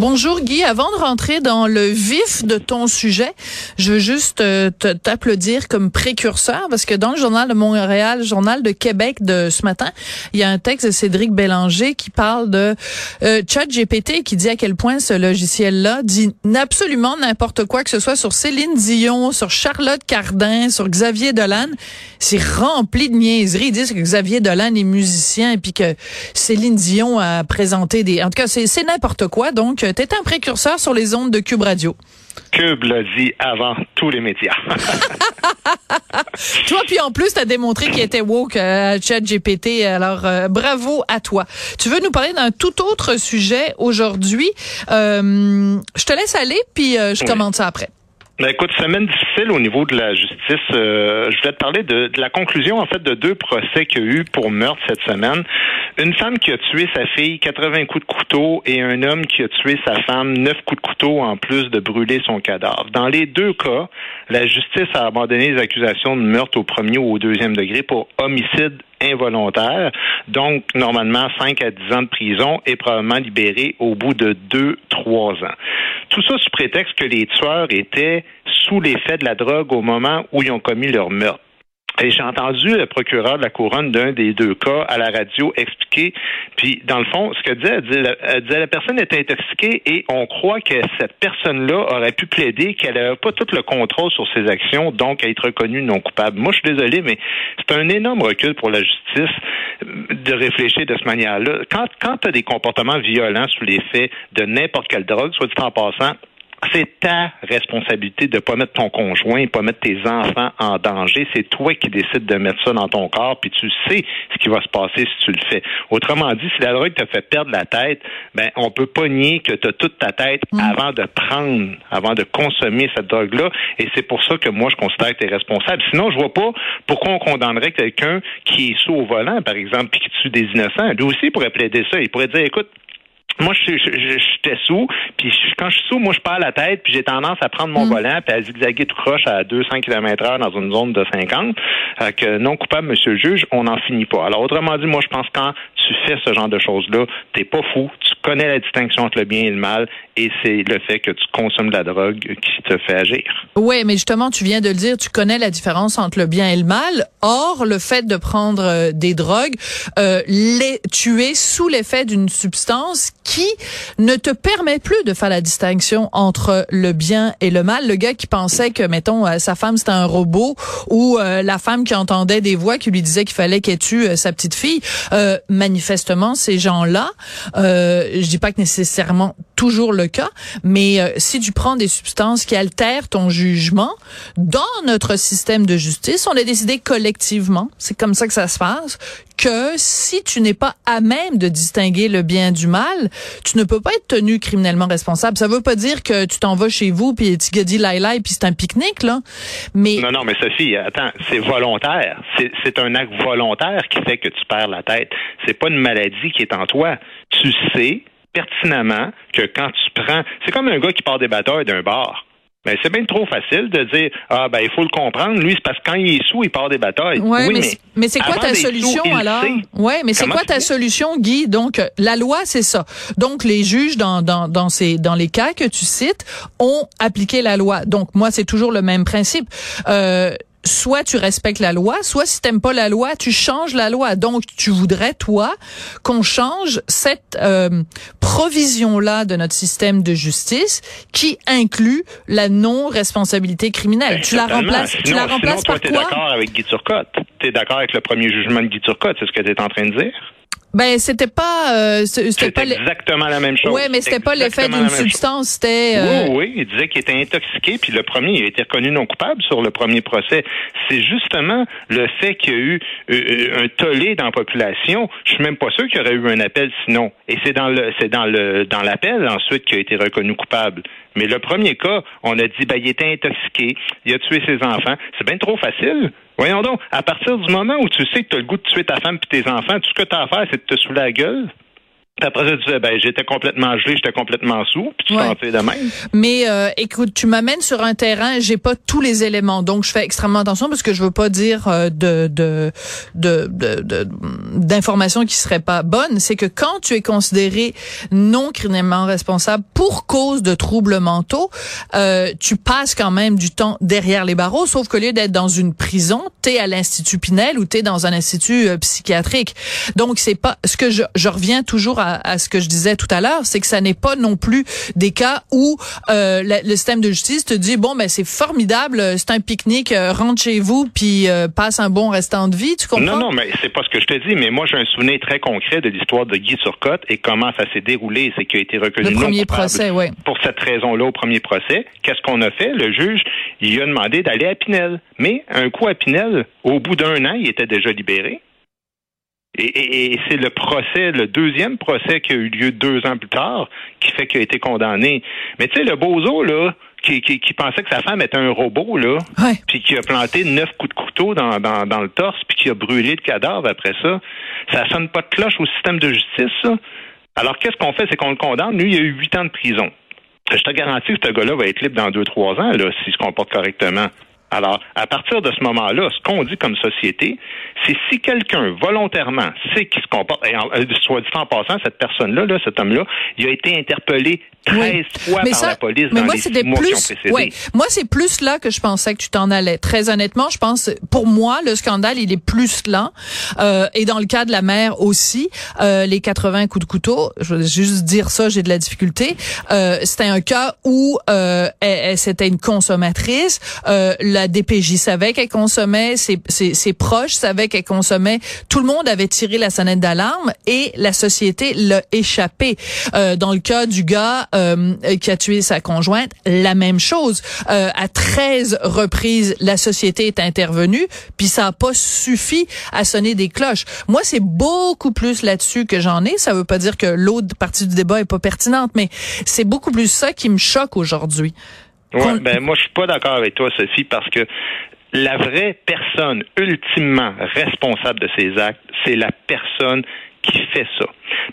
Bonjour Guy, avant de rentrer dans le vif de ton sujet, je veux juste euh, t'applaudir comme précurseur parce que dans le journal de Montréal, journal de Québec de ce matin, il y a un texte de Cédric Bélanger qui parle de euh, ChatGPT qui dit à quel point ce logiciel-là dit absolument n'importe quoi que ce soit sur Céline Dion, sur Charlotte Cardin, sur Xavier Dolan, c'est rempli de niaiseries. Ils disent que Xavier Dolan est musicien et puis que Céline Dion a présenté des en tout cas c'est n'importe quoi. Donc tu es un précurseur sur les ondes de Cube Radio. Cube l'a dit avant tous les médias. toi, puis en plus, tu as démontré qu'il était woke à euh, ChatGPT. Alors, euh, bravo à toi. Tu veux nous parler d'un tout autre sujet aujourd'hui? Euh, je te laisse aller, puis je commence ça après. Ben écoute, semaine difficile au niveau de la justice. je voulais te parler de, de, la conclusion en fait de deux procès qu'il y a eu pour meurtre cette semaine. Une femme qui a tué sa fille 80 coups de couteau et un homme qui a tué sa femme 9 coups de couteau en plus de brûler son cadavre. Dans les deux cas, la justice a abandonné les accusations de meurtre au premier ou au deuxième degré pour homicide involontaire. Donc, normalement, 5 à 10 ans de prison et probablement libéré au bout de 2-3 ans. Tout ça sous prétexte que les tueurs étaient sous l'effet de la drogue au moment où ils ont commis leur meurtre. Et j'ai entendu le procureur de la couronne d'un des deux cas à la radio expliquer. Puis, dans le fond, ce qu'elle disait, elle disait, la personne était intoxiquée et on croit que cette personne-là aurait pu plaider qu'elle n'avait pas tout le contrôle sur ses actions, donc être reconnue non coupable. Moi, je suis désolé, mais c'est un énorme recul pour la justice de réfléchir de cette manière-là. Quand, quand tu as des comportements violents sous l'effet de n'importe quelle drogue, soit dit en passant, c'est ta responsabilité de pas mettre ton conjoint, pas mettre tes enfants en danger. C'est toi qui décides de mettre ça dans ton corps, puis tu sais ce qui va se passer si tu le fais. Autrement dit, si la drogue t'a fait perdre la tête, ben on peut pas nier que tu as toute ta tête mm. avant de prendre, avant de consommer cette drogue-là. Et c'est pour ça que moi je considère que tu es responsable. Sinon, je vois pas pourquoi on condamnerait quelqu'un qui est sous au volant, par exemple, puis qui tue des innocents. Lui aussi il pourrait plaider ça. Il pourrait dire, écoute, moi, j'étais sous, puis quand je suis sous, moi, je perds la tête, puis j'ai tendance à prendre mon mm. volant, puis à zigzaguer tout croche à 200 km heure dans une zone de 50, euh, que non coupable, monsieur le juge, on n'en finit pas. Alors, autrement dit, moi, je pense que quand tu fais ce genre de choses-là, t'es pas fou, tu connais la distinction entre le bien et le mal, et c'est le fait que tu consommes de la drogue qui te fait agir. Oui, mais justement, tu viens de le dire, tu connais la différence entre le bien et le mal. Or, le fait de prendre euh, des drogues, euh, les, tu es sous l'effet d'une substance qui ne te permet plus de faire la distinction entre le bien et le mal. Le gars qui pensait que, mettons, euh, sa femme c'était un robot ou euh, la femme qui entendait des voix qui lui disaient qu'il fallait qu'elle tue sa petite fille, manifestement, ces gens-là, je dis pas que nécessairement toujours le cas, mais si tu prends des substances qui altèrent ton jugement, dans notre système de justice, on a décidé collectivement, c'est comme ça que ça se passe, que si tu n'es pas à même de distinguer le bien du mal, tu ne peux pas être tenu criminellement responsable. Ça veut pas dire que tu t'en vas chez vous puis tu dis laïla et puis c'est un pique-nique là. Mais Non non, mais Sophie, attends, c'est volontaire. C'est un acte volontaire qui fait que tu perds la tête. C'est pas une maladie qui est en toi. Tu sais pertinemment que quand tu prends, c'est comme un gars qui part des batteurs d'un bar. Mais c'est bien trop facile de dire ah ben il faut le comprendre. Lui, c'est parce que quand il est sous, il part des batailles. oui, mais, mais c'est quoi ta solution alors? Ouais, mais c'est quoi ta solution, Guy? Donc la loi, c'est ça. Donc les juges dans dans dans ces dans les cas que tu cites ont appliqué la loi. Donc moi, c'est toujours le même principe. Euh, soit tu respectes la loi, soit si t'aimes pas la loi, tu changes la loi. Donc, tu voudrais, toi, qu'on change cette euh, provision-là de notre système de justice qui inclut la non-responsabilité criminelle. Ben, tu la remplaces, tu la remplaces sinon, toi, par quoi? d'accord avec Guy Turcotte? T'es d'accord avec le premier jugement de Guy Turcotte, c'est ce que tu es en train de dire? Ben c'était pas euh, c'était pas exactement la même chose. Ouais, mais c'était pas l'effet d'une substance, c'était euh... Oui, oui, il disait qu'il était intoxiqué puis le premier il a été reconnu non coupable sur le premier procès. C'est justement le fait qu'il y a eu euh, un tollé dans la population, je suis même pas sûr qu'il y aurait eu un appel sinon. Et c'est dans le c'est dans le dans l'appel ensuite qu'il a été reconnu coupable. Mais le premier cas, on a dit ben il était intoxiqué, il a tué ses enfants, c'est bien trop facile Voyons donc, à partir du moment où tu sais que tu as le goût de tuer ta femme et tes enfants, tout ce que tu as à faire, c'est de te saouler la gueule. Après ça, tu disais, ben, j'étais complètement gelé, j'étais complètement sous, puis tu ouais. sentais de même. Mais euh, écoute, tu m'amènes sur un terrain, j'ai pas tous les éléments, donc je fais extrêmement attention parce que je veux pas dire euh, de de de d'informations qui seraient pas bonnes. C'est que quand tu es considéré non criminellement responsable pour cause de troubles mentaux, euh, tu passes quand même du temps derrière les barreaux, sauf que lieu d'être dans une prison, t'es à l'institut Pinel ou t'es dans un institut euh, psychiatrique. Donc c'est pas ce que je, je reviens toujours à à, ce que je disais tout à l'heure, c'est que ça n'est pas non plus des cas où euh, le, le, système de justice te dit bon ben c'est formidable, c'est un pique-nique, euh, rentre chez vous puis euh, passe un bon restant de vie, tu comprends? Non non, mais c'est pas ce que je te dis, mais moi j'ai un souvenir très concret de l'histoire de Guy Turcotte et comment ça s'est déroulé, c'est qu'il a été reconnu le premier procès, ouais. pour cette raison-là au premier procès. Qu'est-ce qu'on a fait? Le juge, il a demandé d'aller à Pinel, mais un coup à Pinel, au bout d'un an, il était déjà libéré. Et, et, c'est le procès, le deuxième procès qui a eu lieu deux ans plus tard, qui fait qu'il a été condamné. Mais tu sais, le bozo, là, qui, qui, qui, pensait que sa femme était un robot, là, puis qui a planté neuf coups de couteau dans, dans, dans le torse, puis qui a brûlé le cadavre après ça, ça sonne pas de cloche au système de justice, ça. Alors, qu'est-ce qu'on fait? C'est qu'on le condamne. Lui, il a eu huit ans de prison. Je te garantis que ce gars-là va être libre dans deux, trois ans, là, s'il se comporte correctement. Alors, à partir de ce moment-là, ce qu'on dit comme société, c'est si quelqu'un volontairement sait qu'il se comporte, et en, euh, soit dit en passant, cette personne-là, là, cet homme-là, il a été interpellé 13 oui. fois mais par ça, la police mais dans moi, les mois plus, qui ont précédé. Ouais. Moi, c'est plus là que je pensais que tu t'en allais. Très honnêtement, je pense, pour moi, le scandale, il est plus là. Euh, et dans le cas de la mère aussi, euh, les 80 coups de couteau, je veux juste dire ça, j'ai de la difficulté. Euh, c'était un cas où euh, elle, elle, c'était une consommatrice. Euh, la DPJ savait qu'elle consommait, ses, proches savaient qu'elle consommait. Tout le monde avait tiré la sonnette d'alarme et la société l'a échappé. Euh, dans le cas du gars euh, qui a tué sa conjointe, la même chose. Euh, à 13 reprises, la société est intervenue, puis ça n'a pas suffi à sonner des cloches. Moi, c'est beaucoup plus là-dessus que j'en ai. Ça veut pas dire que l'autre partie du débat est pas pertinente, mais c'est beaucoup plus ça qui me choque aujourd'hui. Ouais, ben moi je suis pas d'accord avec toi, Sophie, parce que la vraie personne ultimement responsable de ces actes, c'est la personne qui fait ça.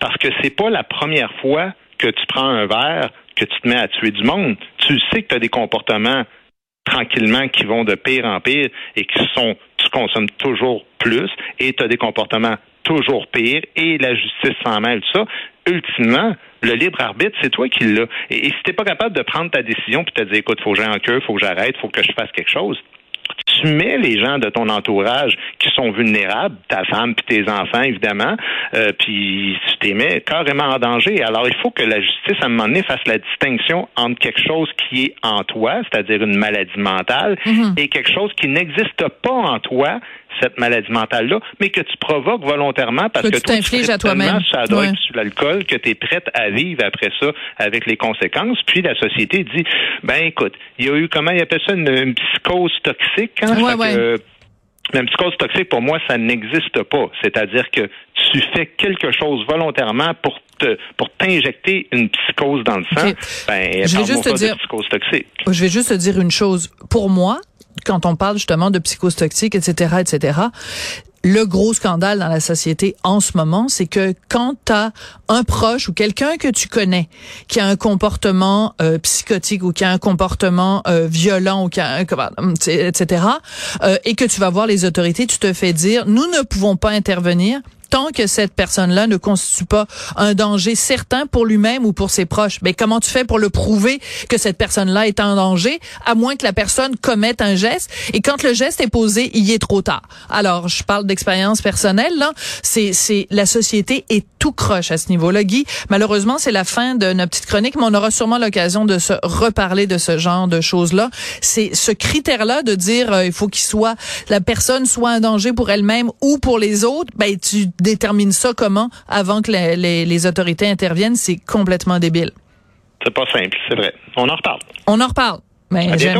Parce que c'est pas la première fois que tu prends un verre que tu te mets à tuer du monde. Tu sais que tu as des comportements tranquillement qui vont de pire en pire et qui sont tu consommes toujours plus et tu as des comportements toujours pires et la justice s'en mêle ça. Ultimement, le libre arbitre, c'est toi qui l'as. Et, et si t'es pas capable de prendre ta décision puis te dire écoute, faut que j'aille en queue, faut que j'arrête, faut que je fasse quelque chose, tu mets les gens de ton entourage qui sont vulnérables, ta femme puis tes enfants évidemment, euh, puis tu mets carrément en danger. Alors il faut que la justice à un moment donné fasse la distinction entre quelque chose qui est en toi, c'est-à-dire une maladie mentale, Mhm. et quelque chose qui n'existe pas en toi, cette maladie mentale-là, mais que tu provoques volontairement parce Que que, tu t'infliges à toi-même. la drogue, Ouais. sur l'alcool, que tu es prête à vivre après ça avec les conséquences. Puis la société dit, ben écoute, il y a eu, comment il appelle ça, une, une psychose toxique. Hein? Ouais, ouais. que, euh, psychose toxique, pour moi, ça n'existe pas. C'est-à-dire que tu fais quelque chose volontairement pour te, pour t'injecter une psychose dans le sang. Ben, Je vais juste te dire- psychose toxique. Je vais juste te dire une chose. Pour moi, quand on parle justement de psychose toxique, etc., etc., le gros scandale dans la société en ce moment, c'est que quand tu as un proche ou quelqu'un que tu connais qui a un comportement euh, psychotique ou qui a un comportement euh, violent ou qui a un, comment- etc., euh, et que tu vas voir les autorités, tu te fais dire, nous ne pouvons pas intervenir tant que cette personne-là ne constitue pas un danger certain pour lui-même ou pour ses proches. Mais comment tu fais pour le prouver que cette personne-là est en danger, à moins que la personne commette un geste? Et quand le geste est posé, il est trop tard. Alors, je parle d'expérience personnelle, là. C'est, c'est, la société est tout croche à ce niveau-là. Guy, malheureusement, c'est la fin de notre petite chronique, mais on aura sûrement l'occasion de se reparler de ce genre de choses-là. C'est ce critère-là de dire, euh, il faut qu'il soit, la personne soit un danger pour elle-même ou pour les autres, ben, tu détermines ça comment avant que les, les, les autorités interviennent. C'est complètement débile. C'est pas simple, c'est vrai. On en reparle. On en reparle. Mais